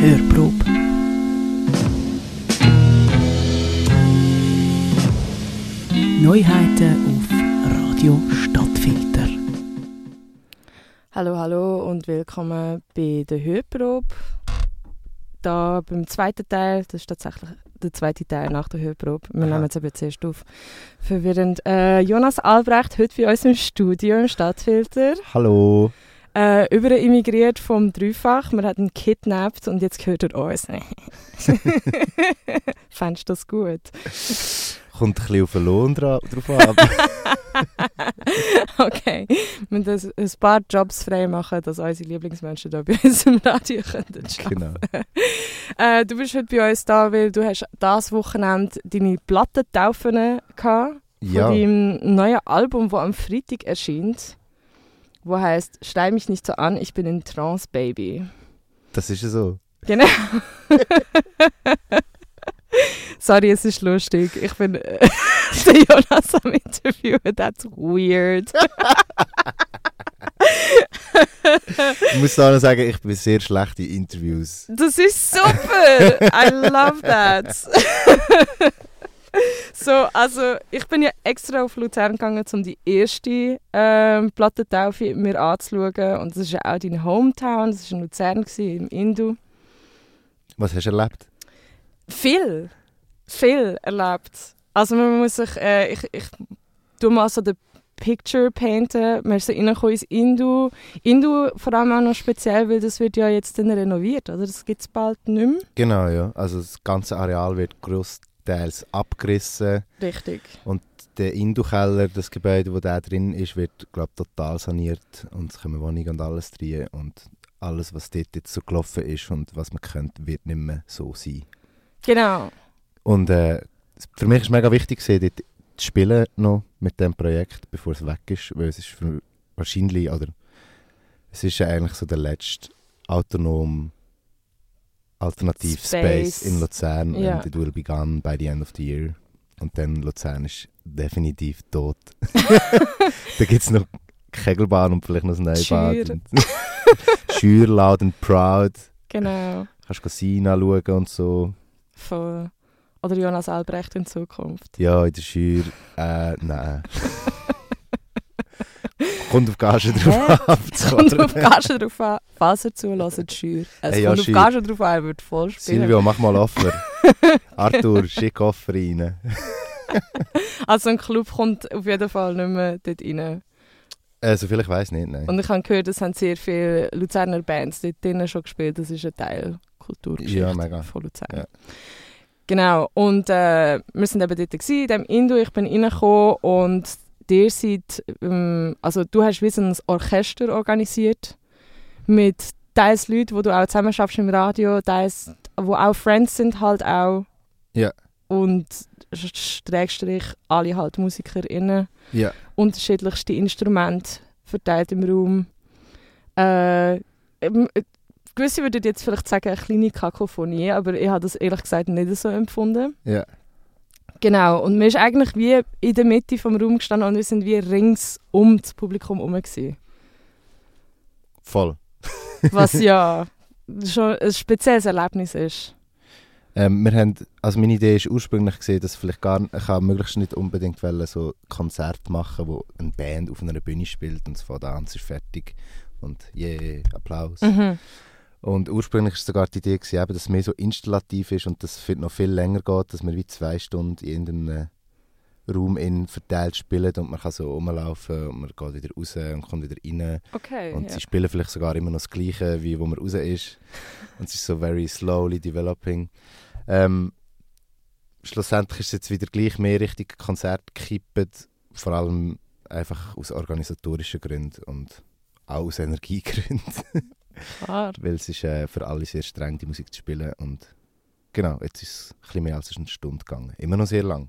Hörprobe. Neuheiten auf Radio Stadtfilter. Hallo, hallo und willkommen bei der Hörprobe. Da beim zweiten Teil, das ist tatsächlich der zweite Teil nach der Hörprobe. Wir Aha. nehmen es aber zuerst auf. Verwirrend. Äh, Jonas Albrecht, heute bei uns im Studio im Stadtfilter. Hallo. Äh, emigriert vom Dreifach. Wir hatten ihn kidnappt und jetzt gehört er uns. Fandest du das gut? Kommt ein bisschen auf den Lohn dra drauf an. Okay, wir müssen ein paar Jobs frei machen, dass unsere Lieblingsmenschen hier bei uns im Radio können genau. äh, Du bist heute bei uns da, weil du hast das Wochenende deine Plattentaufen gehabt von Ja, deinem neuen Album, das am Freitag erscheint, wo heißt «Stell mich nicht so an, ich bin in Trance, Baby». das ist ja so. Genau. Sorry, es ist lustig. Ich bin äh, der Jonas am Interview. That's weird. Ich muss da noch sagen, ich bin sehr schlecht in Interviews. Das ist super. I love that. so, also ich bin ja extra auf Luzern gegangen, um die erste ähm, Plattentaufe mir anzuschauen. Und das ist ja auch deine Hometown. Das war in Luzern, gewesen, im Indu. Was hast du erlebt? Viel, viel erlebt. Also man muss sich, äh, ich, ich tue mal so den Picture painten. Ist so reingekommen ins Indu. Indu vor allem auch noch speziell, weil das wird ja jetzt dann renoviert, oder? Das gibt es bald nicht mehr. Genau, ja. Also das ganze Areal wird großteils abgerissen. Richtig. Der Indu-Keller, das Gebäude, wo da drin ist, wird, glaube total saniert. Und es kommen Wohnungen und alles rein. Und alles, was dort jetzt so gelaufen ist und was man könnte, wird nicht mehr so sein. Genau. Und äh, für mich ist mega wichtig, gewesen, dort zu spielen noch mit dem Projekt, bevor es weg ist, weil es ist für wahrscheinlich, oder es ist ja eigentlich so der letzte autonom Alternativ Space, Space. in Luzern Ja. and it will be gone by the end of the year. Und dann Luzern ist definitiv tot. da gibt es noch Kegelbahn und vielleicht noch ein Neubad. Schür. und- loud and proud. Genau. Kannst Casino anschauen und so. Von, oder Jonas Albrecht in Zukunft. Ja, in der Schür. Äh, nein. Kommt auf Gage drauf. Es kommt auf Gage drauf an, falls er zulässt, schür. Es Hey, ja, kommt auf. Gage drauf an, er wird voll spielen. Silvio, mach mal Offer. Arthur, schick Offer rein. Also ein Club kommt auf jeden Fall nicht mehr dort rein. Äh, soviel ich weiß nicht, nein. Und ich habe gehört, es haben sehr viele Luzerner Bands dort drinnen schon gespielt. Das ist ein Teil Kulturgeschichte Ja, mega. von Luzern. Ja. Genau. Und äh, wir sind eben dort gewesen, in dem Indu. Ich bin reingekommen und ihr seid, ähm, also du hast wie so ein Orchester organisiert mit teils Leuten, wo du auch zusammen schaffst im Radio, teils, wo auch Friends sind halt auch. Ja. Und Schrägstrich alle halt MusikerInnen Ja. unterschiedlichste Instrumente verteilt im Raum. Äh, gewisse würden jetzt vielleicht sagen, eine kleine Kakophonie, aber ich habe das ehrlich gesagt nicht so empfunden. Ja. Genau, und man ist eigentlich wie in der Mitte vom Raum gestanden und wir sind wie rings um das Publikum herum. gewesen. Voll. Was ja schon ein spezielles Erlebnis ist. Ähm, wir haben, also meine Idee ist ursprünglich gesehen, dass vielleicht gar ich möglichst nicht unbedingt wollen, so Konzert machen, wo eine Band auf einer Bühne spielt und es fängt an, es ist fertig und je Applaus. Mhm. Und ursprünglich war sogar die Idee, gewesen, eben, dass es mehr so installativ ist und das viel- noch viel länger geht, dass wir wie zwei Stunden in irgendeinem Raum in verteilt spielen und man kann so rumlaufen und man geht wieder raus und kommt wieder rein. Okay. Und ja. sie spielen vielleicht sogar immer noch das Gleiche, wie wo man raus ist. Und es ist so very slowly developing. Ähm, schlussendlich ist es jetzt wieder gleich mehr Richtung Konzert gekippt, vor allem einfach aus organisatorischen Gründen und auch aus Energiegründen. Klar. Weil es ist äh, für alle sehr streng, die Musik zu spielen. Und genau, jetzt ist es ein bisschen mehr als eine Stunde gegangen. Immer noch sehr lang.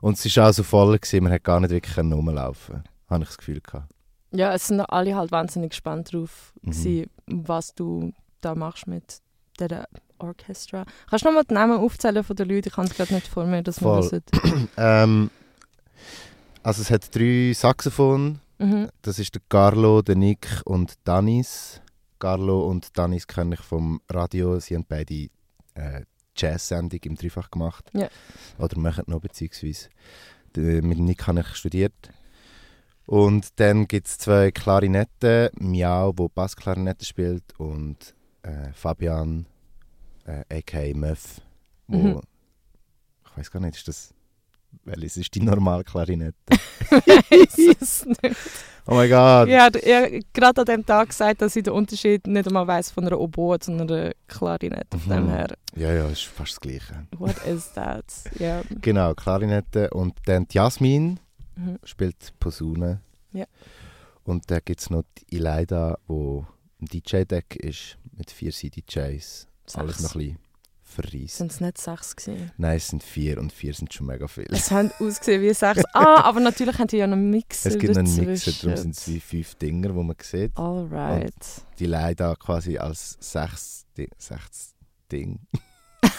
Und es war auch so voll, gewesen, man hat gar nicht wirklich rumlaufen Habe ich das Gefühl gehabt. Ja, es sind alle halt wahnsinnig gespannt drauf, Mhm. gewesen, was du da machst mit der Orchestra. Kannst du nochmal die Namen aufzählen von den Leuten? Ich habe es gerade nicht vor mir, dass Voll. wissen. ähm, also es hat drei Saxophon, Mhm. Das ist der Carlo, der Nick und Danis. Carlo und Danis kenne ich vom Radio. Sie haben beide äh, Jazz-Sendung im Dreifach gemacht. Ja. Oder machen noch, beziehungsweise. D- Mit Nick habe ich studiert. Und dann gibt es zwei Klarinetten. Miau, wo Bassklarinette spielt. Und äh, Fabian, äh, a.k.a. Möff, wo... Mhm. Ich weiß gar nicht, ist das... Welches ist die normale Klarinette? Weiss es nicht. Oh mein Gott! Ja, er hat gerade an dem Tag gesagt, dass ich den Unterschied nicht einmal weiss von einer Oboe zu einer Klarinette. Von dem Mhm. her, Ja, ja, ist fast das Gleiche. what is that? Ja. Genau, Klarinette. Und dann die Jasmin Mhm. spielt Posaune. Ja. Und dann gibt es noch die Ileida, die im DJ-Deck ist, mit vier CDJs. Alles noch ein bisschen verreist. Sind es nicht sechs gewesen? Nein, es sind vier und vier sind schon mega viel. Es haben ausgesehen wie sechs. Ah, aber natürlich haben die ja einen Mixer Es gibt einen dazwischen. Mixer, darum sind es wie fünf Dinger, die man sieht. Alright. Die Ileida quasi als sechs, Di sechs Ding.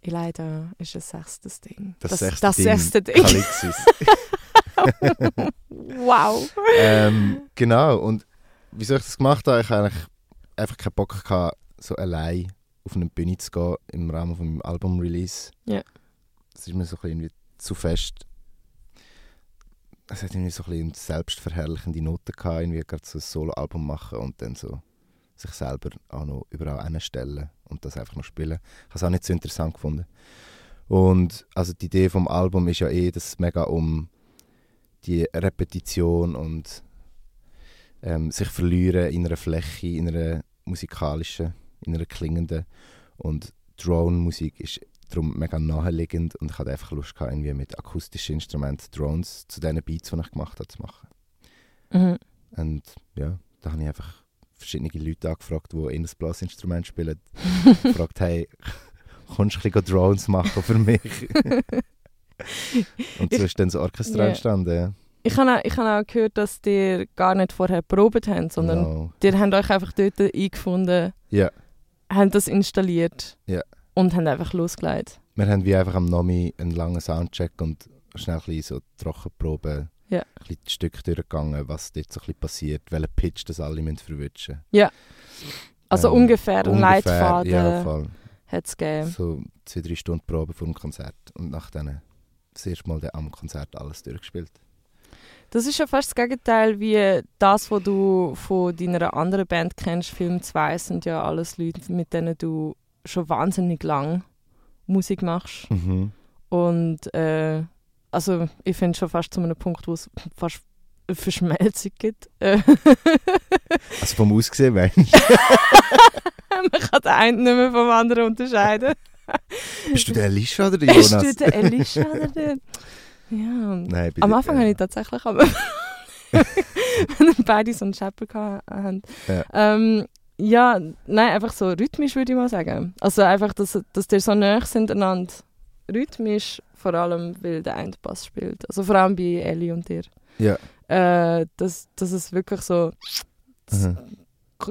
Ich leider ist ein sechstes Ding. Das sechste das Ding. sechste Ding. Wow. ähm, genau, und wieso ich das gemacht habe, ich eigentlich einfach keinen Bock gehabt, so allein auf eine Bühne zu gehen im Rahmen von meinem Album-Release. Ja. Das ist mir so ein bisschen zu fest. Es hat irgendwie so ein bisschen selbstverherrlichende Noten gehabt, irgendwie gerade so ein Solo-Album machen und dann so sich selber auch noch überall hinstellen und das einfach noch spielen. Ich habe es auch nicht so interessant gefunden. Und also die Idee vom Album ist ja eh, dass es mega um die Repetition und ähm, sich verlieren in einer Fläche, in einer musikalischen, in einer klingenden. Und Drone-Musik ist darum mega naheliegend und ich hatte einfach Lust gehabt, irgendwie mit akustischen Instrumenten Drones zu diesen Beats, die ich gemacht habe, zu machen. Mhm. Und ja, da habe ich einfach verschiedene Leute angefragt, die ein Blasinstrument spielen. gefragt, hey, kommst du ein bisschen Drones machen für mich? und so Ich- ist dann das Orchester Ja. entstanden. Ja. Ich habe auch, ich habe auch gehört, dass ihr gar nicht vorher probiert habt, sondern Genau. ihr habt euch einfach dort eingefunden, Ja. habt das installiert Ja. und habt einfach losgelegt. Wir haben wie einfach am Nomi einen langen Soundcheck und schnell ein so Trockenproben, Ja. ein bisschen die Stücke durchgegangen, was dort so ein bisschen passiert, welchen Pitch das alle müssen verwutschen Also Ähm, ungefähr einen ungefähr, Leitfaden Ja, hat es gegeben. So zwei, drei Stunden Probe vor dem Konzert und nach dann das erste Mal dann am Konzert alles durchgespielt. Das ist ja fast das Gegenteil wie das, was du von deiner anderen Band kennst. Film 2 sind ja alles Leute, mit denen du schon wahnsinnig lang Musik machst. Mhm. Und äh, also ich finde schon fast zu einem Punkt, wo es fast eine Verschmelzung gibt. Also vom Aussehen, meinst Man kann den einen nicht mehr vom anderen unterscheiden. Bist du der Elisha oder der Jonas? Ist du der Elisha oder der... Ja. Nein, Am Anfang äh, habe ich tatsächlich aber... wenn beide so einen Shepherd hatten. Ja. Ähm, ja, nein, einfach so rhythmisch würde ich mal sagen. Also einfach, dass, dass die so nah sind aneinander. Rhythmisch, vor allem, weil der eine Bass spielt. Also vor allem bei Ellie und dir. Ja. Äh, dass, dass es wirklich so... Mhm.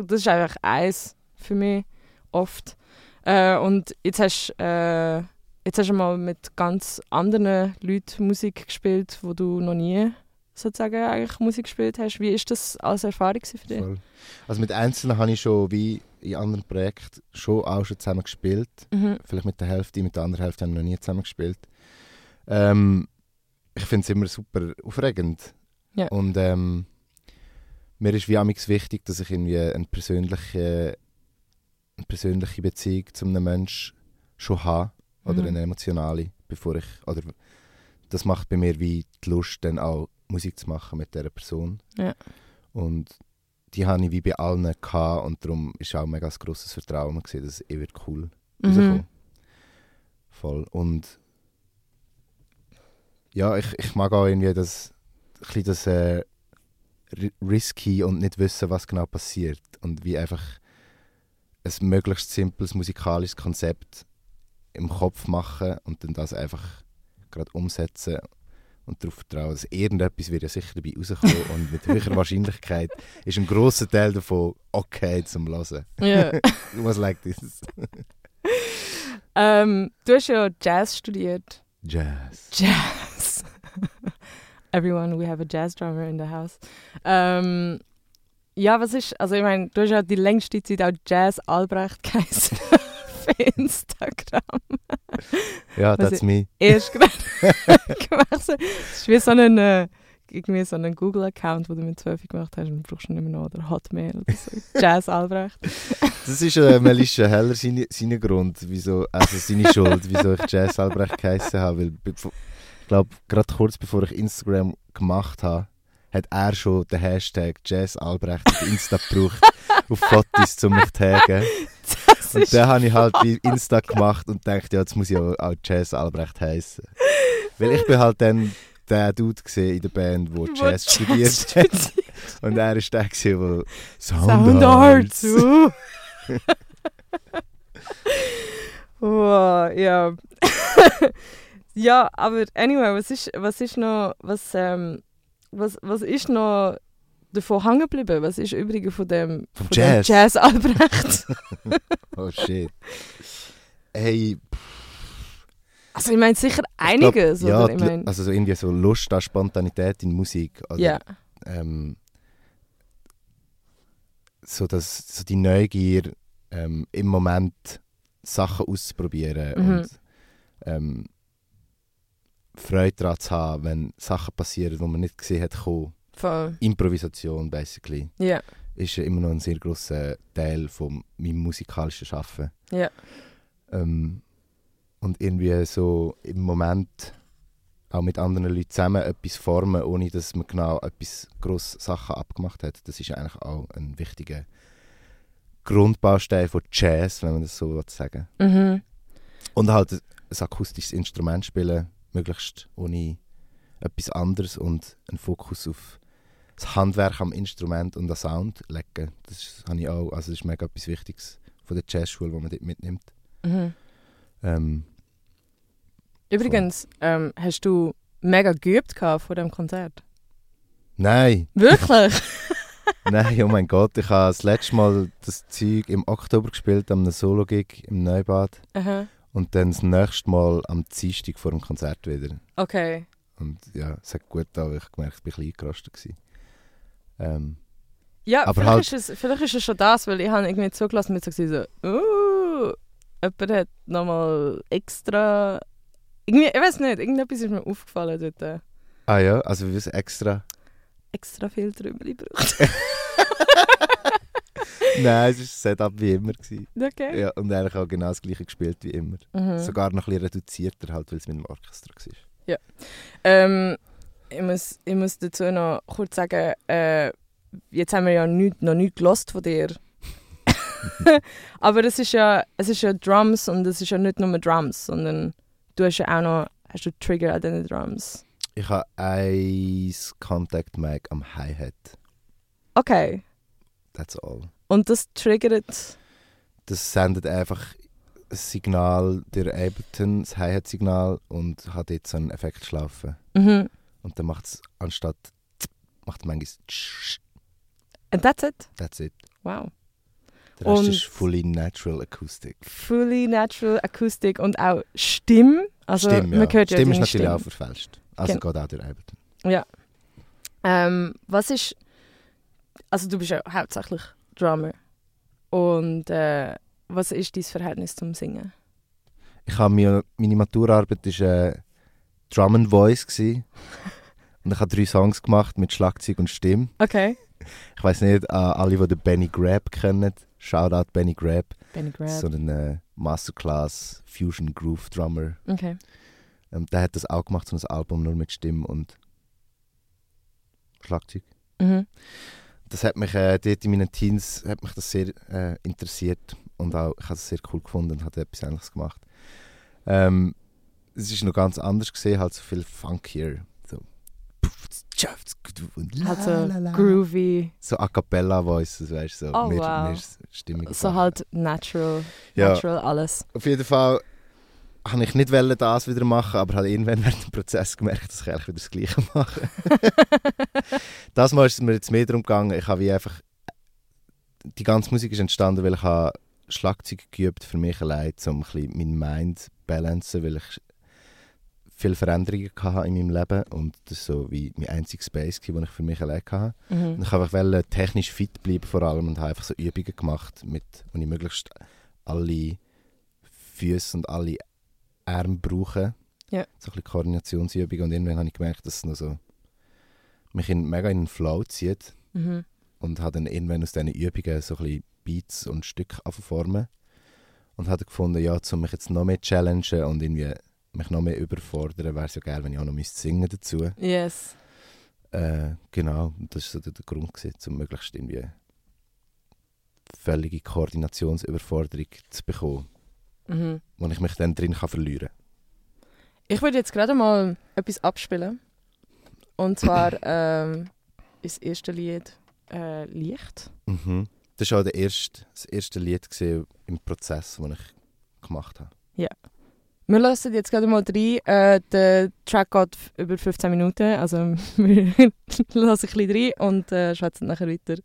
das ist einfach eins für mich oft. Äh, und jetzt hast, äh, jetzt hast du mal mit ganz anderen Leuten Musik gespielt, wo du noch nie sozusagen eigentlich Musik gespielt hast. Wie ist das als Erfahrung für dich? Voll. Also mit Einzelnen habe ich schon wie in anderen Projekten schon auch schon zusammen gespielt. Mhm. Vielleicht mit der Hälfte, mit der anderen Hälfte haben wir noch nie zusammen gespielt. Ähm, ich finde es immer super aufregend. Ja. Und ähm, mir ist wie amigs wichtig, dass ich irgendwie eine persönliche, eine persönliche Beziehung zu einem Menschen schon habe. Oder Mhm. eine emotionale, bevor ich... Oder das macht bei mir wie die Lust, dann auch Musik zu machen mit dieser Person. Ja. Und die habe ich wie bei allen gehabt und darum ist auch ein mega grosses Vertrauen gewesen, dass es eh wird cool Mhm. Voll. Und ja, ich, ich mag auch irgendwie das, ein das äh, ri- risky und nicht wissen, was genau passiert. Und wie einfach ein möglichst simples musikalisches Konzept im Kopf machen und dann das einfach gerade umsetzen und darauf vertrauen, dass irgendetwas wird ja sicher dabei rauskommen und mit höherer Wahrscheinlichkeit ist ein grosser Teil davon okay zum Hören. Ja. Was like this. ähm, du hast ja Jazz studiert. Jazz. Jazz. everyone, we have a jazz drummer in the house. Ähm, ja, was ist, also ich meine, du hast ja die längste Zeit auch Jazz Albrecht geheißen Instagram. Ja, Was that's me. Erst gerade gewechselt. Es ist wie so ein, äh, irgendwie so ein Google-Account, den du mit 12 gemacht hast und brauchst du nicht mehr noch, oder Hotmail oder so. Jazz Albrecht. Das ist äh, Melissa Heller sein, sein Grund, wieso, also seine Schuld, wieso ich Jazz Albrecht geheißen habe. Weil, ich glaube, gerade kurz bevor ich Instagram gemacht habe, hat er schon den Hashtag Jazz Albrecht auf Insta gebraucht, auf Fotos, um mich zu taggen. Und dann habe ich halt wie Insta gemacht und dachte, ja, jetzt muss ich auch, auch Jazz Albrecht heißen. Weil ich bin halt dann der Dude gesehen in der Band, wo Wo Jazz Jazz studiert hat. Und er ist der der Sound Arts. uh. wow, ja. ja, aber anyway, was ist, was ist noch, was, ähm, was, was ist noch davon hängen geblieben? Was ist übrigens von dem, von dem Jazz? Jazz Albrecht? Oh shit. Hey, also ich meine sicher ich glaub, einiges, ja, oder? Ich meine, also so irgendwie so Lust an Spontanität in Musik. Oder, ja. ähm, so, das, so die Neugier, ähm, im Moment Sachen auszuprobieren Mhm. und ähm, Freude daran zu haben, wenn Sachen passieren, die man nicht gesehen hat, kommen. Voll. Improvisation, basically, Ja, ist ja immer noch ein sehr grosser Teil von meinem musikalischen Schaffen. ja. Ähm, und irgendwie so im Moment auch mit anderen Leuten zusammen etwas formen, ohne dass man genau etwas grosse Sachen abgemacht hat. Das ist eigentlich auch ein wichtiger Grundbaustein von Jazz, wenn man das so will sagen Mhm. Und halt ein akustisches Instrument spielen, möglichst ohne etwas anderes und einen Fokus auf das Handwerk am Instrument und den Sound legen. Das habe ich auch, also das ist mega etwas Wichtiges von der Jazzschule, wo man dort mitnimmt. Mhm. Ähm, Übrigens, ähm, hast du mega geübt vor dem Konzert? nein, Wirklich? nein, oh mein Gott, ich habe das letzte Mal das Zeug im Oktober gespielt, am Solo-Gig im Neubad Aha. und dann das nächste Mal am Dienstag vor dem Konzert wieder. Okay. Und ja, es hat gut da, ich habe gemerkt, ich bin ein bisschen eingerostet. gewesen. Ähm, Ja, Aber vielleicht, halt- ist es, vielleicht ist es schon das, weil ich habe irgendwie zugelassen und gesagt, so uh, jemand hat nochmal extra... Irgendwie, ich weiß nicht, irgendetwas ist mir aufgefallen dort. ah ja, also wie es extra. Extra viel Trümmeli braucht. nein, es war Setup wie immer. Gewesen. okay. Ja, und eigentlich auch genau das gleiche gespielt wie immer. Mhm. Sogar noch ein bisschen reduzierter, halt, weil es mit dem Orchester war. Ähm, ich, muss, ich muss dazu noch kurz sagen, äh, jetzt haben wir ja nicht, noch nichts gelost von dir. Aber es ist, ja, es ist ja Drums und es ist ja nicht nur Drums, sondern du hast ja auch noch hast du Trigger an den Drums. Ich habe ein Contact Mic am Hi-Hat. Okay. That's all. Und das triggert. Das sendet einfach ein Signal durch Ableton, das Hi-Hat-Signal und hat jetzt so einen Effekt laufen. Mhm. Und dann macht es anstatt macht manchmal And that's it. that's it. Wow. Der Rest Und- ist fully natural acoustic. Fully natural Akustik und auch Stimme. Also Stimme, ja. man hört ja Stimme ist natürlich Stimme. auch verfälscht. Also Gen- geht auch durch Ableton. Ähm, was ist. Also, du bist ja hauptsächlich Drummer. Und äh, was ist dein Verhältnis zum Singen? Ich habe mir, meine Maturarbeit war äh, Drum and Voice. Und ich habe drei Songs gemacht mit Schlagzeug und Stimme. Okay. Ich weiß nicht, an alle, die den Benny Grab kennen. Shoutout Benny Grab. Benny Grab. So ein äh, Masterclass Fusion Groove Drummer. Okay. Ähm, der hat das auch gemacht, so ein Album nur mit Stimme und Schlagzeug. Mhm. Das hat mich äh, dort in meinen Teens hat mich das sehr äh, interessiert und auch ich habe es sehr cool gefunden und habe etwas Ähnliches gemacht. Ähm, es ist noch ganz anders gesehen, halt so viel funkier, Halt so la, la, la. groovy, so a cappella voices, weißt du, so Oh, mehr, wow. mehr stimmige so halt natural, Ja. natural alles. Auf jeden Fall habe ich nicht wollen, das wieder machen, aber habe irgendwann während dem Prozess gemerkt, dass ich eigentlich wieder das Gleiche mache. das Mal ist es mir jetzt mehr darum gegangen, ich habe wie einfach die ganze Musik ist entstanden, weil ich habe Schlagzeug geübt für mich allein, um ein bisschen meinen Mind zu balancen, weil ich viele Veränderungen hatte in meinem Leben und das war so wie mein einziger Space, den ich für mich allein hatte. Mhm. Und ich wollte einfach technisch fit bleiben vor allem und habe einfach so Übungen gemacht, mit, wo ich möglichst alle Füße und alle Arme brauche. Ja. So ein bisschen Koordinationsübungen und irgendwann habe ich gemerkt, dass es noch so mich in, mega in den Flow zieht Mhm. und habe dann irgendwann aus diesen Übungen so ein bisschen Beats und Stücke formen und habe gefunden, ja, um mich jetzt noch mehr zu challengen und irgendwie mich noch mehr überfordern, wäre es ja geil, wenn ich auch noch müsste singen dazu. Yes. Äh, genau, das war so der, der Grund, gewesen, um möglichst irgendwie völlige Koordinationsüberforderung zu bekommen, Mhm. wo ich mich dann drin kann verlieren Ich würde jetzt gerade mal etwas abspielen. Und zwar ähm, ist das erste Lied äh, Licht. kann. Mhm. Das war auch der erste, das erste Lied im Prozess, den ich gemacht habe. Wir lassen jetzt gerade mal rein. Äh, der Track geht über 15 Minuten. Also wir lassen ein bisschen rein und äh, schwätzen nachher weiter.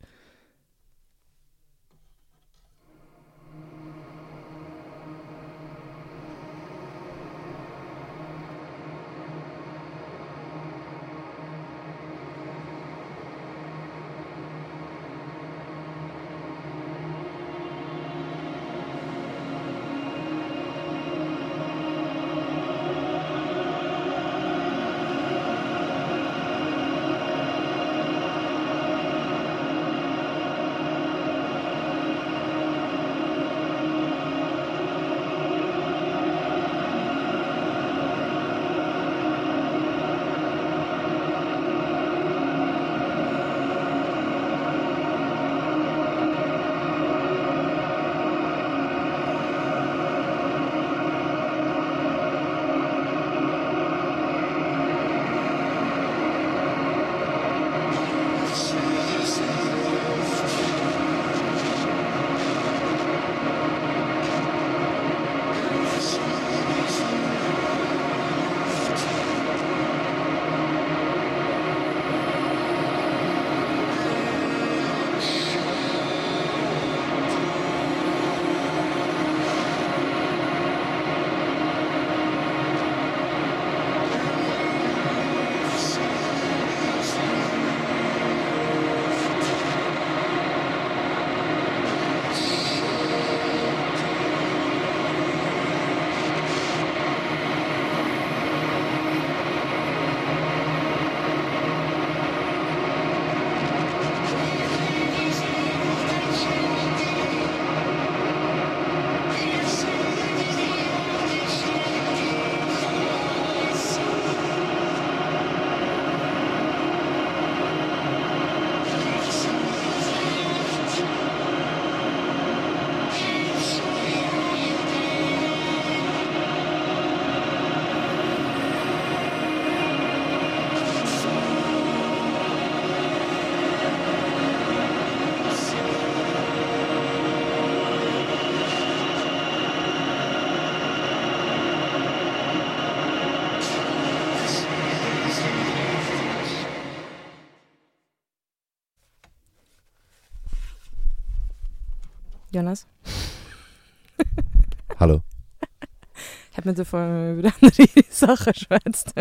Ich habe mir davon über andere Sachen geschwätzt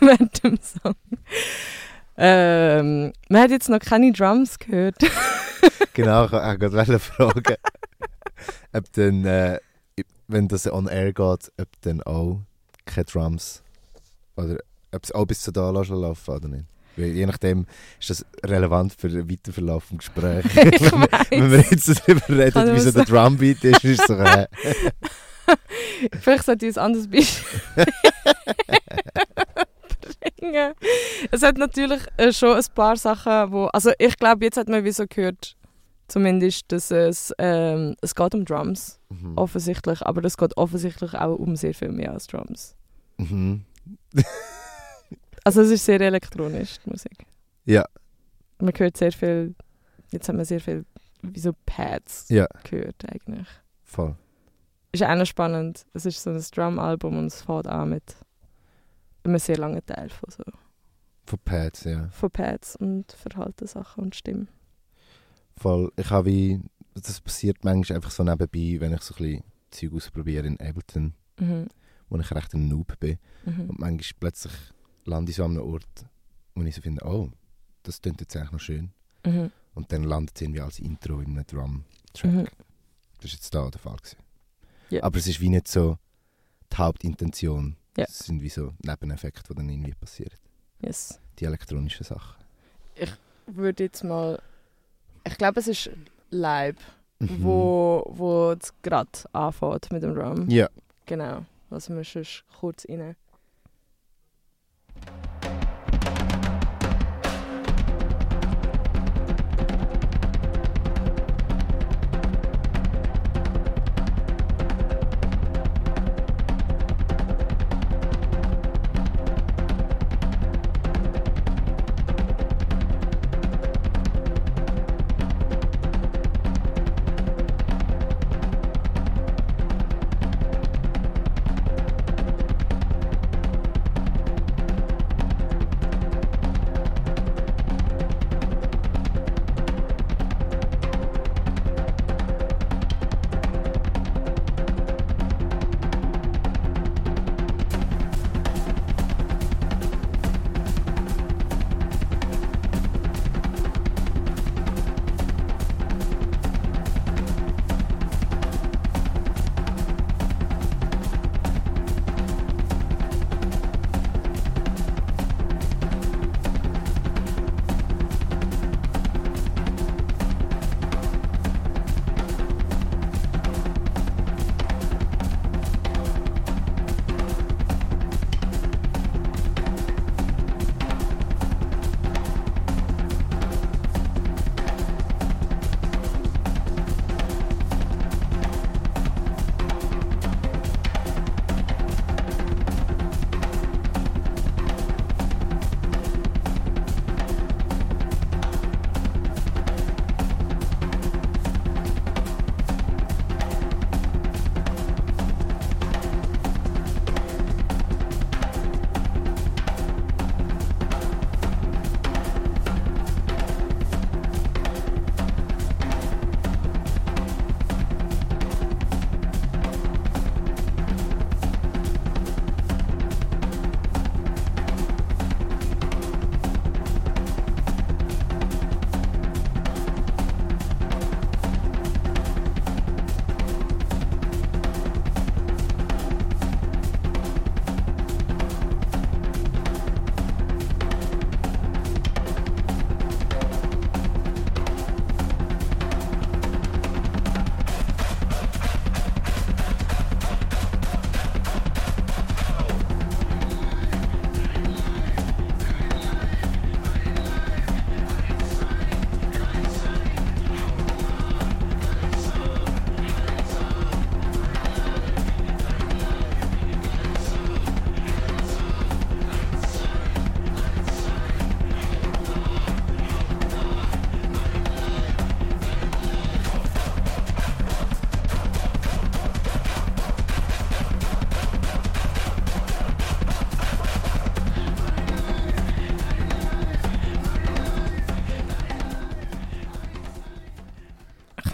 während dem Song. Ähm, man hat jetzt noch keine Drums gehört. Genau, ich wollte gerade fragen, ob dann, äh, wenn das on air geht, ob dann auch keine Drums oder ob es auch bis zu da laufen oder nicht. Weil je nachdem ist das relevant für den Weiterverlauf des Gesprächs. Wenn wir jetzt darüber reden, wie so der Drumbeat ist, ist es so, äh, Vielleicht sollte ich ein anderes Beispiel bringen. Es hat natürlich äh, schon ein paar Sachen, wo... Also ich glaube, jetzt hat man wie so gehört, zumindest, dass es, ähm, es geht um Drums, mhm. offensichtlich. Aber es geht offensichtlich auch um sehr viel mehr als Drums. Mhm. Also es ist sehr elektronisch, die Musik. Ja. Man hört sehr viel... Jetzt haben wir sehr viel wie so Pads Ja, gehört eigentlich. voll. Ist auch noch spannend. Es ist so ein Drum-Album und es fängt an mit einem sehr langen Teil von, so, Von Pads, ja. von Pads und Verhaltenssachen und Stimmen. Voll. Ich habe wie, das passiert manchmal einfach so nebenbei, wenn ich so ein bisschen Zeug ausprobiere in Ableton, Mhm. wo ich recht ein Noob bin. Mhm. Und manchmal plötzlich lande ich so an einem Ort, wo ich so finde, oh, das klingt jetzt eigentlich noch schön. Mhm. Und dann landet es irgendwie als Intro in einem Drum-Track. Mhm. Das war jetzt da der Fall. Gewesen. Ja. Aber es ist wie nicht so die Hauptintention. Ja. Es sind wie so Nebeneffekte, die dann irgendwie passieren. Yes. Die elektronischen Sachen. würde jetzt mal. Ich glaube, es ist Live, Mhm. wo, wo es gerade anfängt mit dem Drum. Ja. Genau. Also wir sonst kurz rein.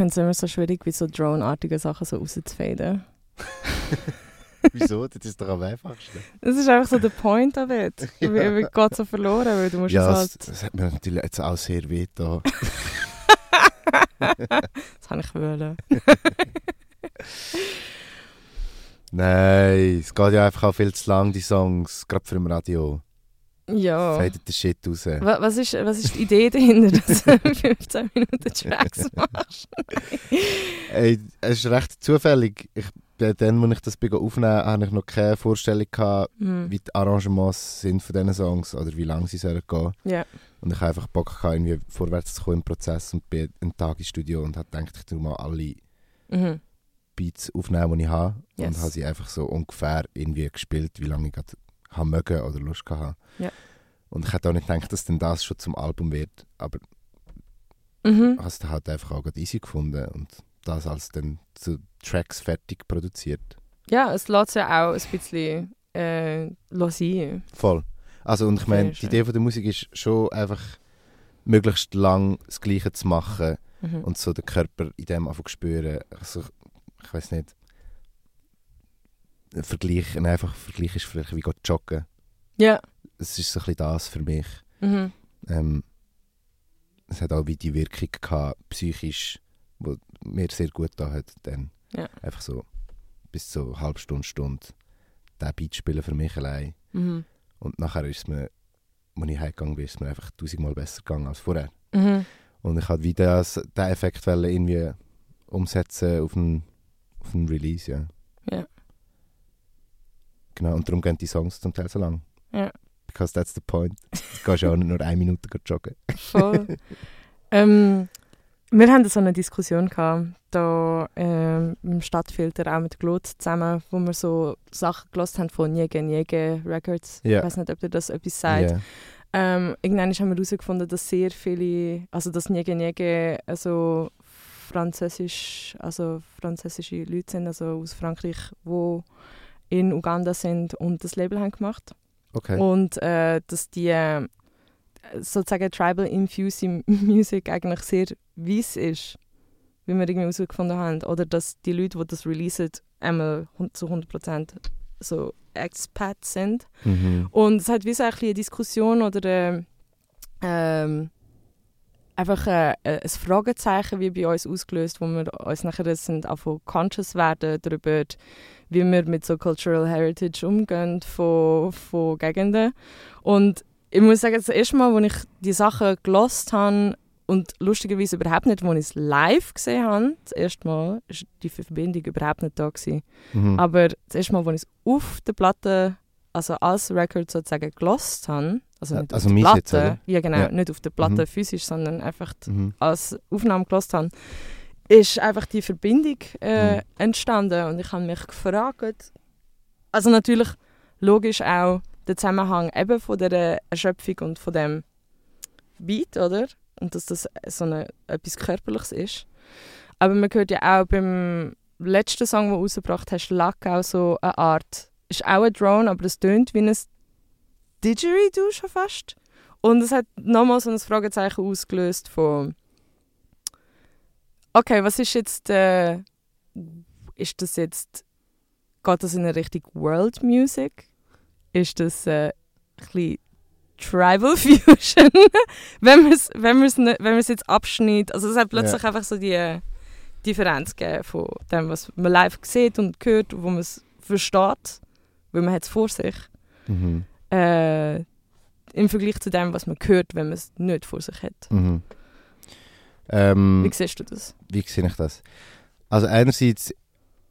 Finde es immer so schwierig, wie so Drone-artige Sachen so rauszufaden. Wieso? Das ist doch am einfachsten. Das ist einfach so der Point of it. Ja. Wie, wie geht so verloren, weil du musst Ja, es das, halt... das hat mir natürlich jetzt auch sehr weh da. Das habe ich wollen. Nein, es geht ja einfach auch viel zu lang, die Songs, gerade für im Radio. Ja. Fadet den Shit raus. Wa- Was ist, was ist die Idee dahinter, dass du 15 Minuten Tracks machst? Ey, es ist recht zufällig. Ich, dann, als ich das aufnehmen habe ich noch keine Vorstellung gehabt, Hm. wie die Arrangements sind von diesen Songs oder wie lange sie sollen gehen. Ja. Und ich habe einfach Bock gehabt, irgendwie vorwärts zu kommen im Prozess und bin einen Tag im Studio und habe gedacht, ich tue mal alle Mhm. Beats aufnehmen, die ich habe. Yes. Und habe sie einfach so ungefähr irgendwie gespielt, wie lange ich gerade habe mögen oder Lust gehabt. Ja. Und ich hätte auch nicht gedacht, dass denn das schon zum Album wird. Aber Mhm. ich habe es halt einfach auch easy gefunden und das als dann zu Tracks fertig produziert. Ja, es lässt ja auch ein bisschen äh, sein. Voll. Also und ich meine, die. Idee von der Musik ist schon einfach möglichst lang das Gleiche zu machen Mhm. und so den Körper in dem einfach spüren. Also, ich weiß nicht. Ein Vergleich, ein einfacher Vergleich ist vielleicht wie joggen. Ja. Es ist so ein bisschen das für mich. Mhm. Ähm, es hat auch wie die Wirkung gehabt, psychisch, wo mir sehr gut da hat. Dann Ja. einfach so bis zu eine halbe Stunde, Stunde den Beat spielen für mich allein. Mhm. Und nachher ist es mir, als ich heimgegangen bin, ist es mir einfach tausendmal besser gegangen als vorher. Mhm. Und ich wollte wie das, den Effekt irgendwie umsetzen auf einen, auf einen Release, ja. Ja. Genau, und darum gehen die Songs zum Teil so lang. Ja. Because that's the point. Du gehst ja auch nicht nur eine Minute joggen. Voll. ähm, wir hatten so eine Diskussion gehabt, da ähm, im Stadtfilter auch mit Glot zusammen, wo wir so Sachen gelost haben von Niege Niege Records. Ja. Ich weiß nicht, ob dir das etwas sagt. Ja. Ähm, irgendwann haben wir herausgefunden, dass sehr viele, also dass Niege Niege also französisch, also französische Leute sind, also aus Frankreich, wo in Uganda sind und das Label haben gemacht. Okay. Und äh, dass die äh, sozusagen Tribal Infused Music eigentlich sehr weiss ist, wie wir irgendwie herausgefunden haben. Oder dass die Leute, die das releasen, einmal zu 100% so Expats sind. Mhm. Und es hat wie so ein eine Diskussion oder äh, ähm, einfach äh, äh, ein Fragezeichen wie bei uns ausgelöst, wo wir uns nachher sind auch conscious werden darüber, wie wir mit so Cultural Heritage umgehen von, von Gegenden. Und ich muss sagen, das erste Mal, als ich die Sachen gelost habe und lustigerweise überhaupt nicht, als ich es live gesehen habe, das erste Mal, war die Verbindung überhaupt nicht da. Gewesen. Mhm. Aber das erste Mal, als ich es auf der Platte, also als Record sozusagen gelost habe, also nicht also auf der Platte, jetzt, ja genau, Ja. nicht auf der Platte Mhm. physisch, sondern einfach Mhm. als Aufnahme gelost habe, ist einfach die Verbindung äh, Mhm. entstanden und ich habe mich gefragt, also natürlich logisch auch der Zusammenhang eben von der Erschöpfung und von dem Beat, oder? Und dass das so eine, etwas Körperliches ist. Aber man hört ja auch beim letzten Song, den du rausgebracht hast, Luck, auch so eine Art, ist auch ein Drone, aber es tönt wie ein Didgeridoo schon fast. Und es hat nochmal so ein Fragezeichen ausgelöst von okay, was ist jetzt, äh, ist das jetzt, geht das in eine Richtung World Music? Ist das äh, ein bisschen Tribal Fusion? wenn man es wenn ne- wenn jetzt abschneidet, also es hat plötzlich einfach so die äh, Differenz gegeben von dem, was man live sieht und hört, wo man es versteht, weil man hat es vor sich, Mhm. Äh, im Vergleich zu dem, was man hört, wenn man es nicht vor sich hat. Mhm. Ähm, Wie siehst du das? wie sehe ich das? Also einerseits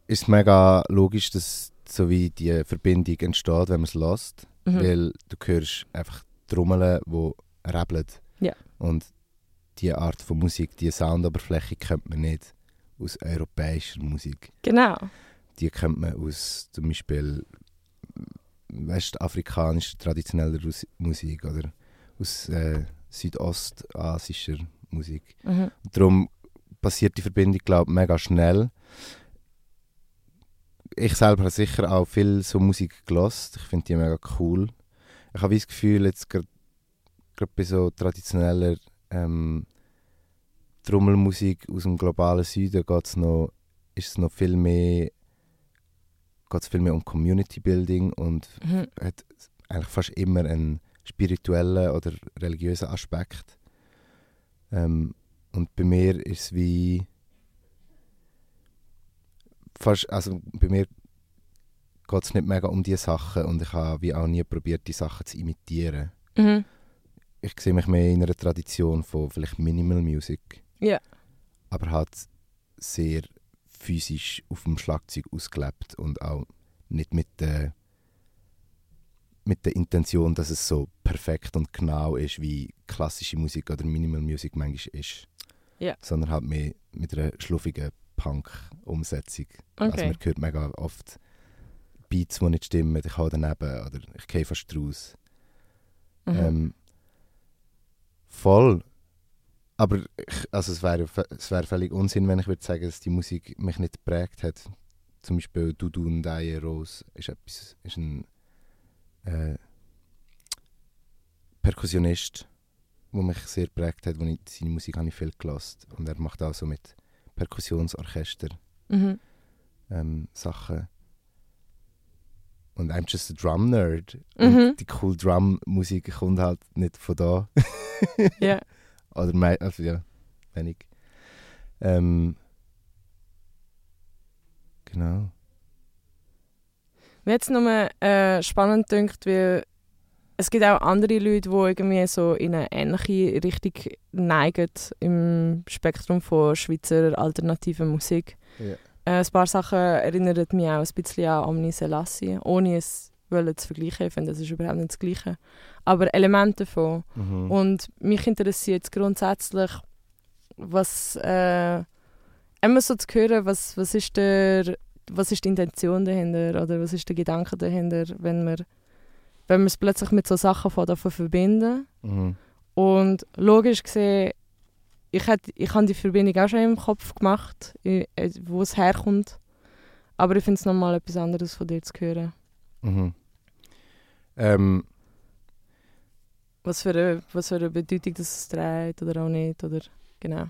ist es mega logisch, dass so wie die Verbindung entsteht, wenn man es lässt, Mhm. weil du hörst einfach Trommeln, die räbeln. Ja. Und diese Art von Musik, diese Soundoberfläche kennt man nicht aus europäischer Musik. Genau. Die kennt man aus zum Beispiel westafrikanischer traditioneller Musik oder aus äh, südostasischer Musik. Mhm. Darum passiert die Verbindung, glaube ich, mega schnell. Ich selber habe sicher auch viel so Musik gelost. Ich finde die mega cool. Ich habe das Gefühl, jetzt gerade bei so traditioneller ähm, Trommelmusik aus dem globalen Süden geht's noch, ist es noch viel mehr, geht's viel mehr um Community Building und Mhm. hat eigentlich fast immer einen spirituellen oder religiösen Aspekt. Ähm, und bei mir ist es wie fast, also bei mir geht es nicht mega um diese Sachen und ich habe wie auch nie probiert, die Sachen zu imitieren. Mhm. Ich sehe mich mehr in einer Tradition von vielleicht Minimal Music. Ja. Aber halt sehr physisch auf dem Schlagzeug ausgelebt und auch nicht mit der mit der Intention, dass es so perfekt und genau ist, wie klassische Musik oder Minimal Music manchmal ist. Ja. Sondern halt mehr mit einer schluffigen Punk-Umsetzung. Also Okay. man hört mega oft Beats, die nicht stimmen, ich hau daneben oder ich gehe fast draus. Mhm. Ähm, voll. Aber ich, also es wäre es wäre völlig Unsinn, wenn ich würde sagen, dass die Musik mich nicht geprägt hat. Zum Beispiel Dudu und Daye Rose ist, etwas, ist ein äh, Perkussionist, der mich sehr geprägt hat. Wo ich, seine Musik habe ich viel gelost und er macht auch so mit Perkussionsorchester Mhm. ähm, Sachen. und I'm just a drum nerd. Mhm. Und die cool Drum-Musik kommt halt nicht von da. Ja. Oder mei- also ja, wenig. Ähm, genau. Mir hat es nur äh, spannend gedacht, weil es gibt auch andere Leute, die irgendwie so in eine ähnliche Richtung neigen im Spektrum von Schweizer alternativer Musik. Ja. Äh, ein paar Sachen erinnern mich auch ein bisschen an Omni Selassie, ohne es wollen zu vergleichen. Ich finde, das ist überhaupt nicht das Gleiche. Aber Elemente davon. Mhm. Und mich interessiert es grundsätzlich, was äh, immer so zu hören, was, was, ist der, was ist die Intention dahinter oder was ist der Gedanke dahinter, wenn wir wenn es plötzlich mit so Sachen von davon verbinden. Mhm. Und logisch gesehen, ich, hätt, ich habe die Verbindung auch schon im Kopf gemacht, äh, wo es herkommt. Aber ich finde es nochmal etwas anderes von dir zu hören. Mhm. Ähm, Was für eine, was für eine Bedeutung das trägt oder auch nicht. Oder, genau.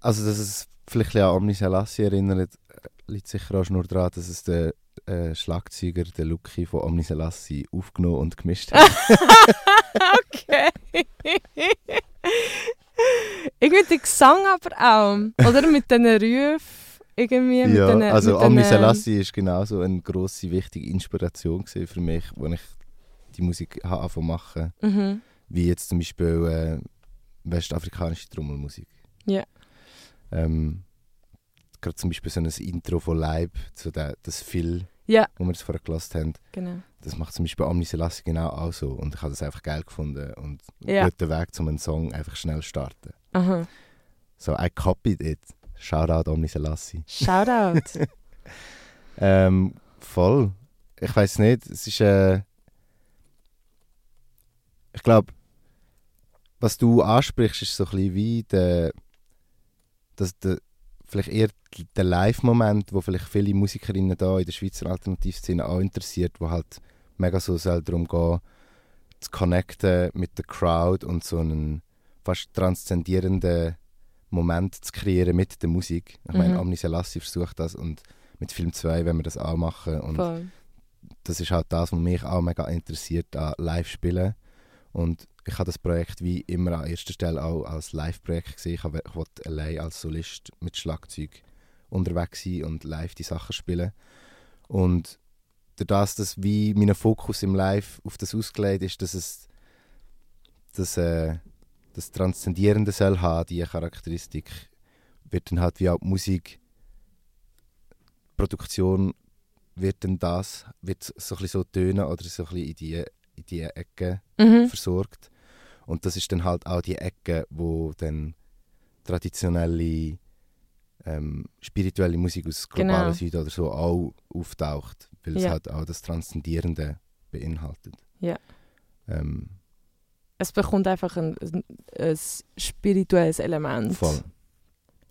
also, dass es vielleicht ein an Omni Selassie erinnert, liegt sicher auch nur daran, dass es der äh, Schlagzeuger, der Lucky von Omni Selassie, aufgenommen und gemischt hat. okay. Irgendwie der Gesang aber auch. Oder mit diesen Rufen. Irgendwie ja, diesen, also diesen- Selassie ist genauso eine grosse, wichtige Inspiration für mich, als ich die Musik zu machen. Mhm. Wie jetzt zum Beispiel äh, westafrikanische Trommelmusik. Ja. Ähm, Gerade zum Beispiel so ein Intro von Live, so der, das Phil, Ja, wo wir das vorher gelassen haben. genau. Das macht zum Beispiel Omni Selassie genau auch so. Und ich habe das einfach geil gefunden. Und Ja. guter Weg, um einen Song einfach schnell zu starten. Aha. So, I copied it. Shoutout Omni Selassie. Shoutout. Ähm, voll. Ich weiß nicht. Es ist. Äh, ich glaube, was du ansprichst, ist so ein bisschen wie der. Das, der vielleicht eher der Live-Moment, wo vielleicht viele Musikerinnen da in der Schweizer Alternativszene auch interessiert, wo halt mega so soll darum gehen, zu connecten mit der Crowd und so einen fast transzendierenden Moment zu kreieren mit der Musik. Ich meine, Mhm. Omni Selassie versucht das und mit Film 2 wenn wir das auch machen und Voll. das ist halt das, was mich auch mega interessiert an Live-Spielen. Und ich habe das Projekt wie immer an erster Stelle auch als Live-Projekt gesehen. Ich, habe- ich wollte allein als Solist mit Schlagzeug unterwegs sein und live die Sachen spielen. Und durch das, dass wie mein Fokus im Live auf das ausgelegt ist, dass es das, äh, das Transzendierende soll haben, diese Charakteristik, wird dann halt wie auch die Musik Produktion wird dann das wird so ein bisschen so tönen oder so ein bisschen in die, in die Ecke Mhm. versorgt. Und das ist dann halt auch die Ecke, wo dann traditionelle ähm, spirituelle Musik aus globalen Genau. Süden oder so auch auftaucht, weil es Ja. halt auch das Transzendierende beinhaltet. Ja. Ähm, Es bekommt einfach ein, ein, ein spirituelles Element. voll.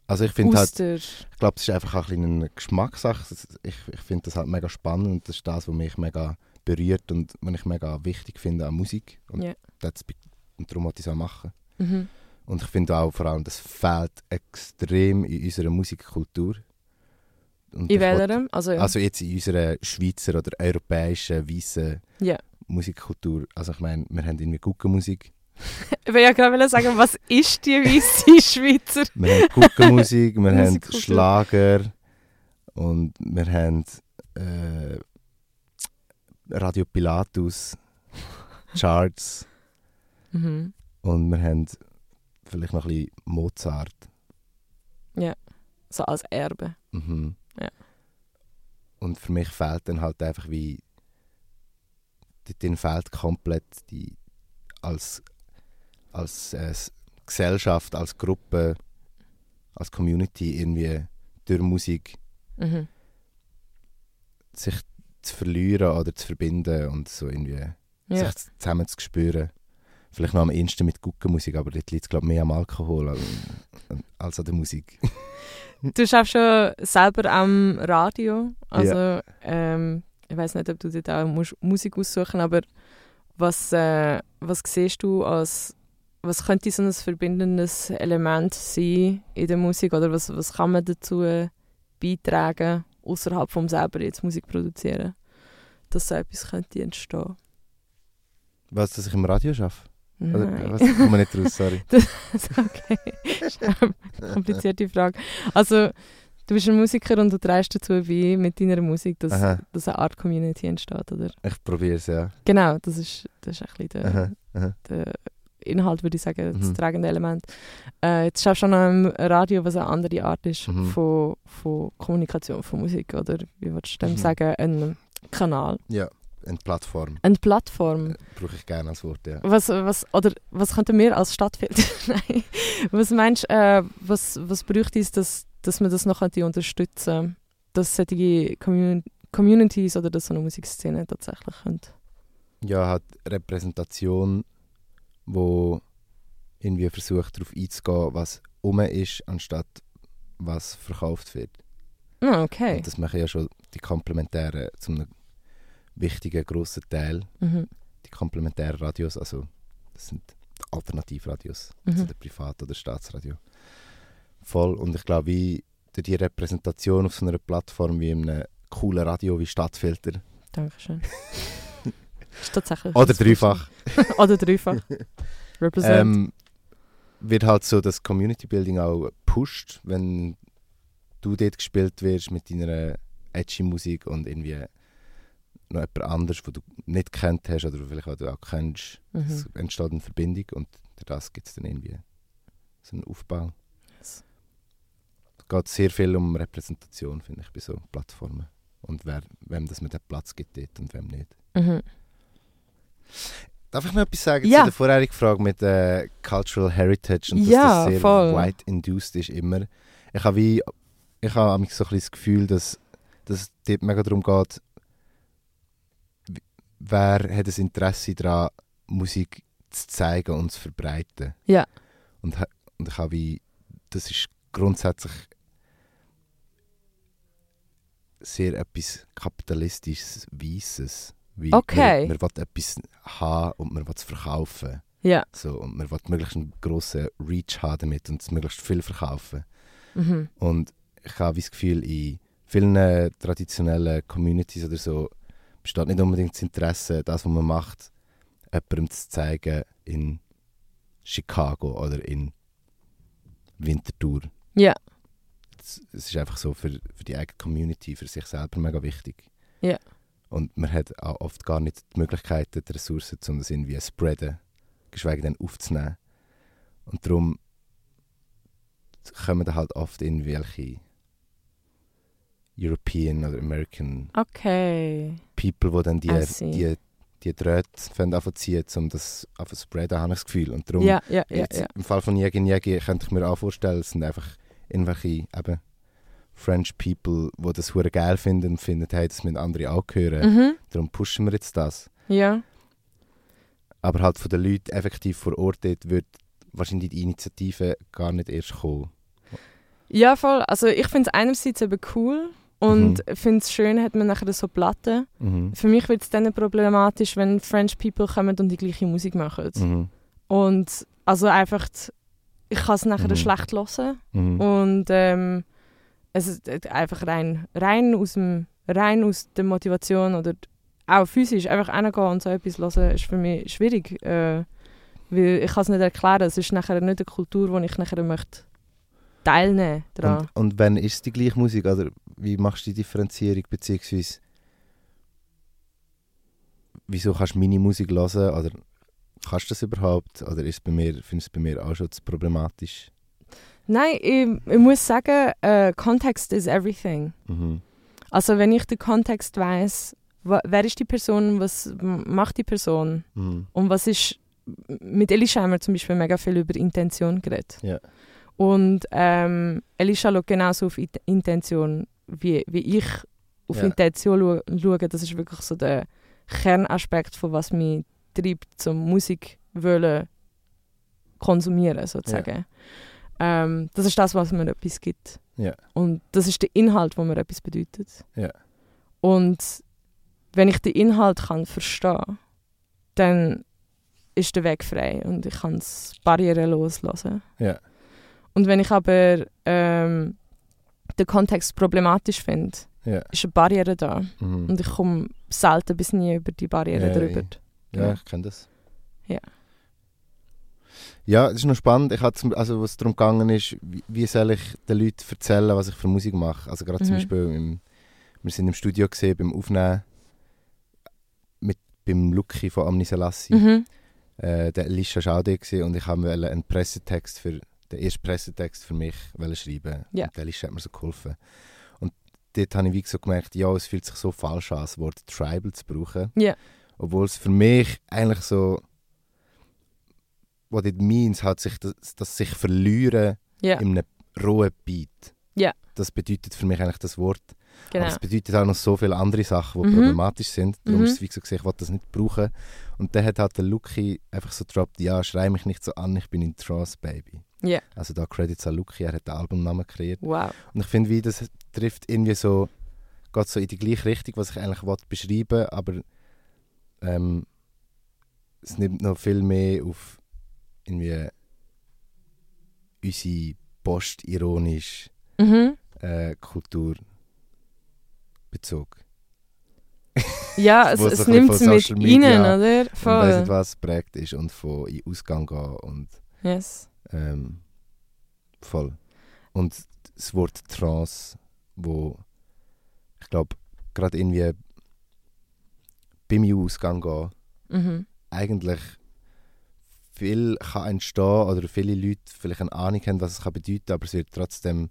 Also ich finde halt, ich glaube, das ist einfach auch ein eine Geschmackssache. Ich, ich finde das halt mega spannend und das ist das, was mich mega berührt und was ich mega wichtig finde an Musik. Und, Ja. das, be- und darum wollte ich es auch machen. mhm. Und ich finde auch vor allem, das fehlt extrem in unserer Musikkultur. Und In welcher? Also, Also jetzt in unserer Schweizer oder europäischen, weißen Ja. Musikkultur. Also ich meine, wir haben irgendwie Guckenmusik. ich will ja gerade sagen, was ist die weiße Schweizer? Wir haben Guckenmusik, wir haben. Schlager und wir haben äh, Radio Pilatus, Charts Mhm. und wir haben vielleicht noch ein bisschen Mozart. So als Erbe. Mhm. Ja. Und für mich fehlt dann halt einfach wie dort fehlt komplett die als als äh, Gesellschaft, als Gruppe, als Community irgendwie durch Musik Mhm. sich zu verlieren oder zu verbinden und so irgendwie Ja. sich zusammen zu spüren. Vielleicht noch am ehesten mit Guckenmusik, aber dort liegt es glaube ich mehr am Alkohol als, als an der Musik. Du schaffst schon selber am Radio. Also, ähm, ich weiß nicht, ob du dort auch Musik aussuchen aber was, äh, was siehst du als. Was könnte so ein verbindendes Element sein in der Musik? Oder was, was kann man dazu beitragen, außerhalb vom selber jetzt Musik produzieren? dass so etwas könnte entstehen. Was, dass ich im Radio arbeite? Oder Nein. was? Ich komme nicht raus, sorry. okay. Das ist eine komplizierte Frage. Also, du bist ein Musiker und du trägst dazu bei mit deiner Musik, dass, Aha. dass eine Art Community entsteht, oder? Ich probiere es, ja. Genau, das ist, das ist ein bisschen der, Aha, aha. der Inhalt, würde ich sagen, das Mhm. tragende Element. Äh, jetzt schaffst du noch im Radio, was eine andere Art ist Mhm. von, von Kommunikation, von Musik, oder wie würdest du dem Mhm. sagen, ein Kanal, Ja, eine Plattform. eine Plattform. Brauche ich gerne als Wort, ja. Was, was, oder was könnten wir als Stadtfilter Nein. Was meinst du, äh, was, was bräuchte es, dass, dass man das noch könnte unterstützen dass solche Commun Communities oder dass so eine Musikszene tatsächlich könnte? Ja, hat Repräsentation, wo irgendwie versucht darauf einzugehen, was um ist, anstatt was verkauft wird. Ah, okay. Und das machen ja schon die Komplementären zu einem wichtigen, grossen Teil. Mhm. Die komplementären Radios, also das sind Alternativradios Mhm. zu den Privat- oder Staatsradio. Voll. Und ich glaube, wie durch die Repräsentation auf so einer Plattform wie in einem coolen Radio wie Stadtfilter Dankeschön. ist tatsächlich oder dreifach, oder dreifach. Represent. ähm, wird halt so das Community Building auch pusht, wenn du dort gespielt wirst mit deiner edgy Musik und irgendwie noch jemand anderes, wo du nicht kennt hast oder vielleicht auch du auch kennst, es mhm. entsteht eine Verbindung und durch das gibt es dann irgendwie so einen Aufbau. Geht sehr viel um Repräsentation, finde ich, bei so Plattformen. Und wer, wem das man den Platz gibt dort und wem nicht. Mhm. Darf ich noch etwas sagen Ja. zu der vorherigen Frage mit äh, Cultural Heritage und dass Ja, das sehr voll. white-induced ist immer? Ich habe wie, ich habe so ein bisschen das Gefühl, dass, dass es dort mega darum geht, wer hat ein Interesse daran, Musik zu zeigen und zu verbreiten. Ja. Und, und ich habe wie, das ist grundsätzlich sehr etwas kapitalistisches, Weißes. Wie Okay. Man, man will etwas haben und man will es verkaufen. Ja. So, und man will möglichst einen grossen Reach haben damit und möglichst viel verkaufen. Mhm. Und ich habe das Gefühl, in vielen traditionellen Communities oder so besteht nicht unbedingt das Interesse, das, was man macht, jemandem zu zeigen in Chicago oder in Winterthur. Ja. Es, es ist einfach so für, für die eigene Community, für sich selber mega wichtig. Ja. Und man hat auch oft gar nicht die Möglichkeiten, die Ressourcen, um das irgendwie zu spreaden, geschweige denn aufzunehmen. Und darum kommen da halt oft irgendwelche European oder American Okay. People, die dann die, die, die Drähte fangen anfangen zu ziehen, um das zu spreaden, habe ich das Gefühl. Und darum, ja, jetzt ja. im Fall von Jäger Jäger könnte ich mir auch vorstellen, es sind einfach irgendwelche eben French People, die das hure geil finden und finden, hey, das müssen andere auch hören. Mhm. Darum pushen wir jetzt das. Ja. Aber halt von den Leuten effektiv vor Ort dort wird wahrscheinlich die Initiative gar nicht erst kommen. Ja, voll. Also ich finde es einerseits eben cool und Mhm. finde es schön, hat man nachher so Platten. Mhm. Für mich wird es dann problematisch, wenn French People kommen und die gleiche Musik machen. Mhm. Und also einfach, ich kann es nachher Mhm. schlecht hören. Mhm. Und ähm, es ist äh, einfach rein, rein, aus dem, rein aus der Motivation oder auch physisch einfach reingehen und so etwas hören, ist für mich schwierig. Äh, weil ich kann es nicht erklären. Es ist nachher nicht eine Kultur, die ich nachher möchte teilnehmen daran. Und, und wenn ist es die gleiche Musik? Oder wie machst du die Differenzierung? Beziehungsweise, wieso kannst du meine Musik hören? Oder kannst du das überhaupt? Oder ist bei mir, findest du es bei mir auch schon zu problematisch? Nein, ich, ich muss sagen, äh, Context is everything. Mhm. Also wenn ich den Kontext weiß, wer ist die Person, was macht die Person Mhm. und was ist mit Elisha haben wir zum Beispiel mega viel über Intention geredet. Ja. Und ähm, Elisha schaut genauso auf Int- Intention, wie, wie ich auf Ja. Intention schau- schaue. Das ist wirklich so der Kernaspekt von was mich treibt, zum Musik wollen konsumieren sozusagen. Ähm, das ist das, was mir etwas gibt. Ja. Und das ist der Inhalt, wo mir etwas bedeutet. Ja. Und wenn ich den Inhalt kann verstehen, dann ist der Weg frei und ich kann es barrierelos loslassen. Ja. Und wenn ich aber ähm, den Kontext problematisch finde, Ja. ist eine Barriere da. Mhm. Und ich komme selten bis nie über die Barriere Ja, drüber. Ja, Ja. ich kenne das. Ja. Ja, es ist noch spannend. Ich hatte, zum- also, was darum gegangen ist, wie, wie soll ich den Leuten erzählen, was ich für Musik mache. Also gerade zum Mhm. Beispiel, im, wir sind im Studio gesehen beim Aufnehmen mit beim Luki von Amni Selassie. Mhm. Äh, der Elisha war auch da und ich wollte einen Pressetext für den ersten Pressetext für mich schreiben. Ja. Und der Elisha hat mir so geholfen. Und dort habe ich wie so gemerkt, ja, es fühlt sich so falsch an, das Wort Tribal zu brauchen. Ja. Obwohl es für mich eigentlich so what it means, halt sich das, das sich verlieren Ja, in einem rohen Beat. Ja. Das bedeutet für mich eigentlich das Wort. genau. Aber es bedeutet auch noch so viele andere Sachen, die Mhm. problematisch sind. Darum Mhm. ist es wie gesehen, ich wollte das nicht brauchen. Und dann hat halt der Luki einfach so gedroppt, ja, schrei mich nicht so an, ich bin in Trance, Baby. Ja. Also da Credits an Luki, er hat den Albumnamen kreiert. Wow. Und ich finde, wie das trifft irgendwie so, geht so in die gleiche Richtung, was ich eigentlich wollte beschreiben, aber ähm, es nimmt noch viel mehr auf irgendwie unsere postironisch Mhm. äh, Kultur Bezug. Ja, es, es nimmt es mit ihnen, oder? Und weiss Voll. nicht, was prägt ist und von in Ausgang gehen und Yes. ähm, voll. Und das Wort Trance, wo ich glaube, gerade irgendwie beim Ausgang gehen, Mhm. eigentlich viel kann entstehen oder viele Leute vielleicht eine Ahnung haben, was es kann bedeuten aber es wird trotzdem,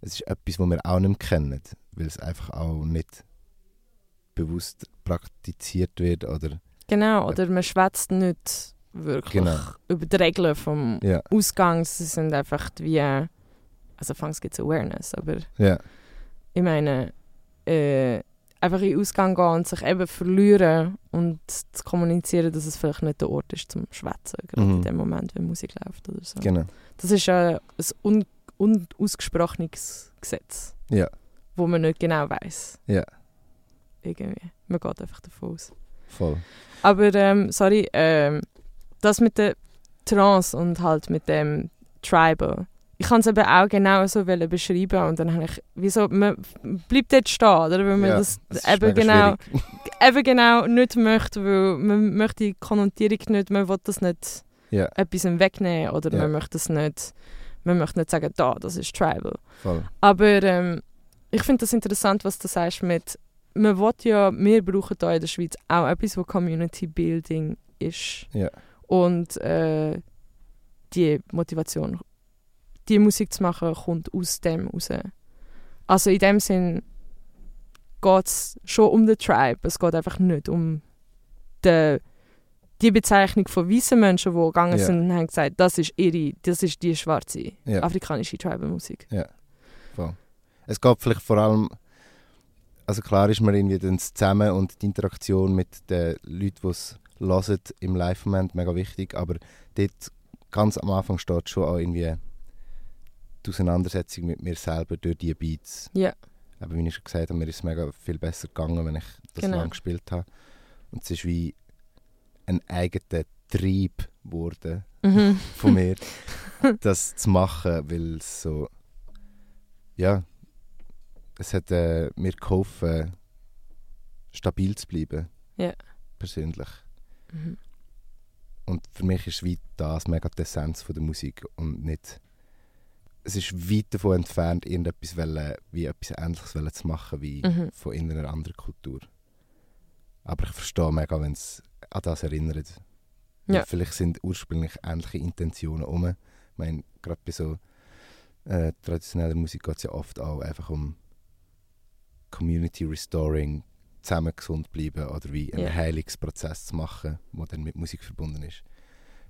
es ist etwas, was wir auch nicht kennen, weil es einfach auch nicht bewusst praktiziert wird oder Genau, oder man schwätzt nicht wirklich Genau. über die Regeln vom ja, Ausgang. Sie sind einfach wie, also anfangs gibt es Awareness, aber ja, ich meine, äh, einfach in den Ausgang gehen und sich eben verlieren und zu kommunizieren, dass es vielleicht nicht der Ort ist zum Schwätzen, gerade Mhm. in dem Moment, wenn Musik läuft oder so. genau. Das ist ja ein un unausgesprochenes Gesetz, Ja. wo man nicht genau weiß. Ja. Irgendwie. Man geht einfach davon aus. Voll. Aber, ähm, sorry, ähm, das mit der Trance und halt mit dem Tribal. Ich kann es eben auch genau so beschreiben und dann habe ich, wieso, man bleibt dort stehen, oder? Weil man Ja, das, es ist eben, genau, eben genau nicht möchte, weil man möchte die Konnotierung nicht, man will das nicht Ja, etwas wegnehmen oder Ja. man möchte das nicht, man möchte nicht sagen, da, das ist Tribal. voll. Aber ähm, ich finde das interessant, was du sagst mit, man will ja, wir brauchen hier in der Schweiz auch etwas, wo Community Building ist. Ja. Und äh, die Motivation, die Musik zu machen, kommt aus dem raus. Also in dem Sinn geht es schon um den Tribe, es geht einfach nicht um die, die Bezeichnung von weißen Menschen, die gegangen Ja. sind und haben gesagt, das ist ihre, das ist die schwarze Ja. afrikanische Tribal-Musik. Voll. Es geht vielleicht vor allem, also klar ist man irgendwie dann zusammen und die Interaktion mit den Leuten, die es hören im Live-Moment mega wichtig, aber dort ganz am Anfang steht schon auch irgendwie die Auseinandersetzung mit mir selber durch die Beats. Ja. Aber wie ich schon gesagt habe, mir ist es mega viel besser gegangen, wenn ich das Genau. lang gespielt habe. Und es ist wie ein eigener Trieb geworden Mhm. von mir, das zu machen, weil es so, ja, es hat äh, mir geholfen, stabil zu bleiben. Ja. Persönlich. Mhm. Und für mich ist wie das mega die Essenz von der Musik und nicht, es ist weit davon entfernt, irgendetwas wollen, wie etwas Ähnliches wollen zu machen, wie Mhm. von irgendeiner anderen Kultur. Aber ich verstehe mega, wenn es an das erinnert. Ja. Vielleicht sind ursprünglich ähnliche Intentionen um. Ich meine, gerade bei so äh, traditioneller Musik geht es ja oft auch einfach um Community Restoring, zusammen gesund bleiben oder wie einen Ja. Heilungsprozess zu machen, der dann mit Musik verbunden ist.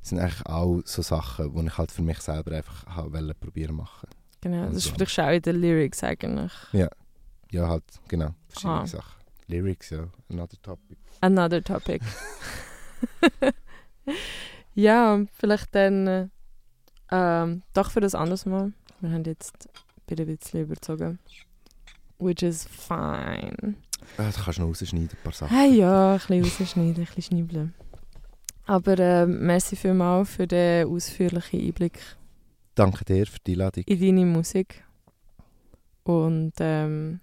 Das sind eigentlich auch so Sachen, die ich halt für mich selber einfach habe probieren machen. Genau, das Also- sprichst du auch in den Lyrics eigentlich. Ja, halt, genau, verschiedene Ah. Sachen. Lyrics, ja, another topic. Another topic. ja, vielleicht dann äh, ähm, doch für das anderes Mal. Wir haben jetzt wieder ein bisschen überzogen. Which is fine. Ah, da kannst du noch rausschneiden, ein paar Sachen. Hey, ja, ein bisschen rausschneiden, ein bisschen schnibbeln. Aber äh, merci vielmals für den ausführlichen Einblick Danke dir für die Einladung. in deine Musik. Und ähm,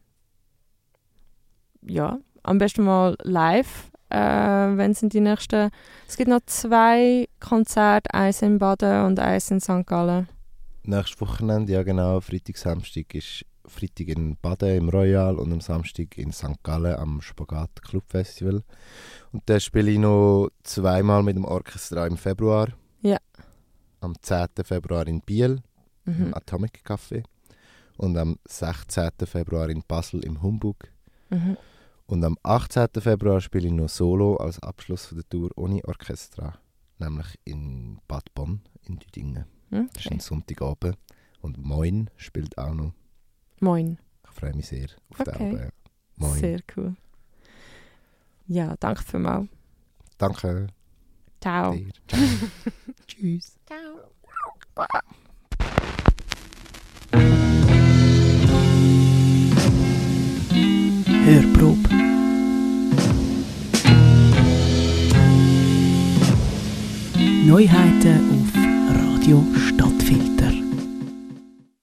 ja, am besten mal live, äh, wenn sind die nächsten. Es gibt noch zwei Konzerte, eins in Baden und eins in St. Gallen. Nächstes Wochenende, ja genau, Freitag, Samstag ist Freitag in Baden im Royal und am Samstag in St. Gallen am Spagat Club Festival. Und dann spiele ich noch zweimal mit dem Orchester im Februar. Ja. Am 10. Februar in Biel im Mhm. Atomic Café und am 16. Februar in Basel im Humbug. Mhm. Und am 18. Februar spiele ich noch Solo als Abschluss von der Tour ohne Orchestra, nämlich in Bad Bonn in Düdingen. Das ist Okay. ein Sonntagabend. Und Moin spielt auch noch. Moin. Ich freue mich sehr auf den Okay. Abend. Moin. Sehr cool. Ja, danke vielmals. Danke Ciao. dir. Ciao. Tschüss. Ciao. Hörprobe. Neuheiten auf Radio Stadt.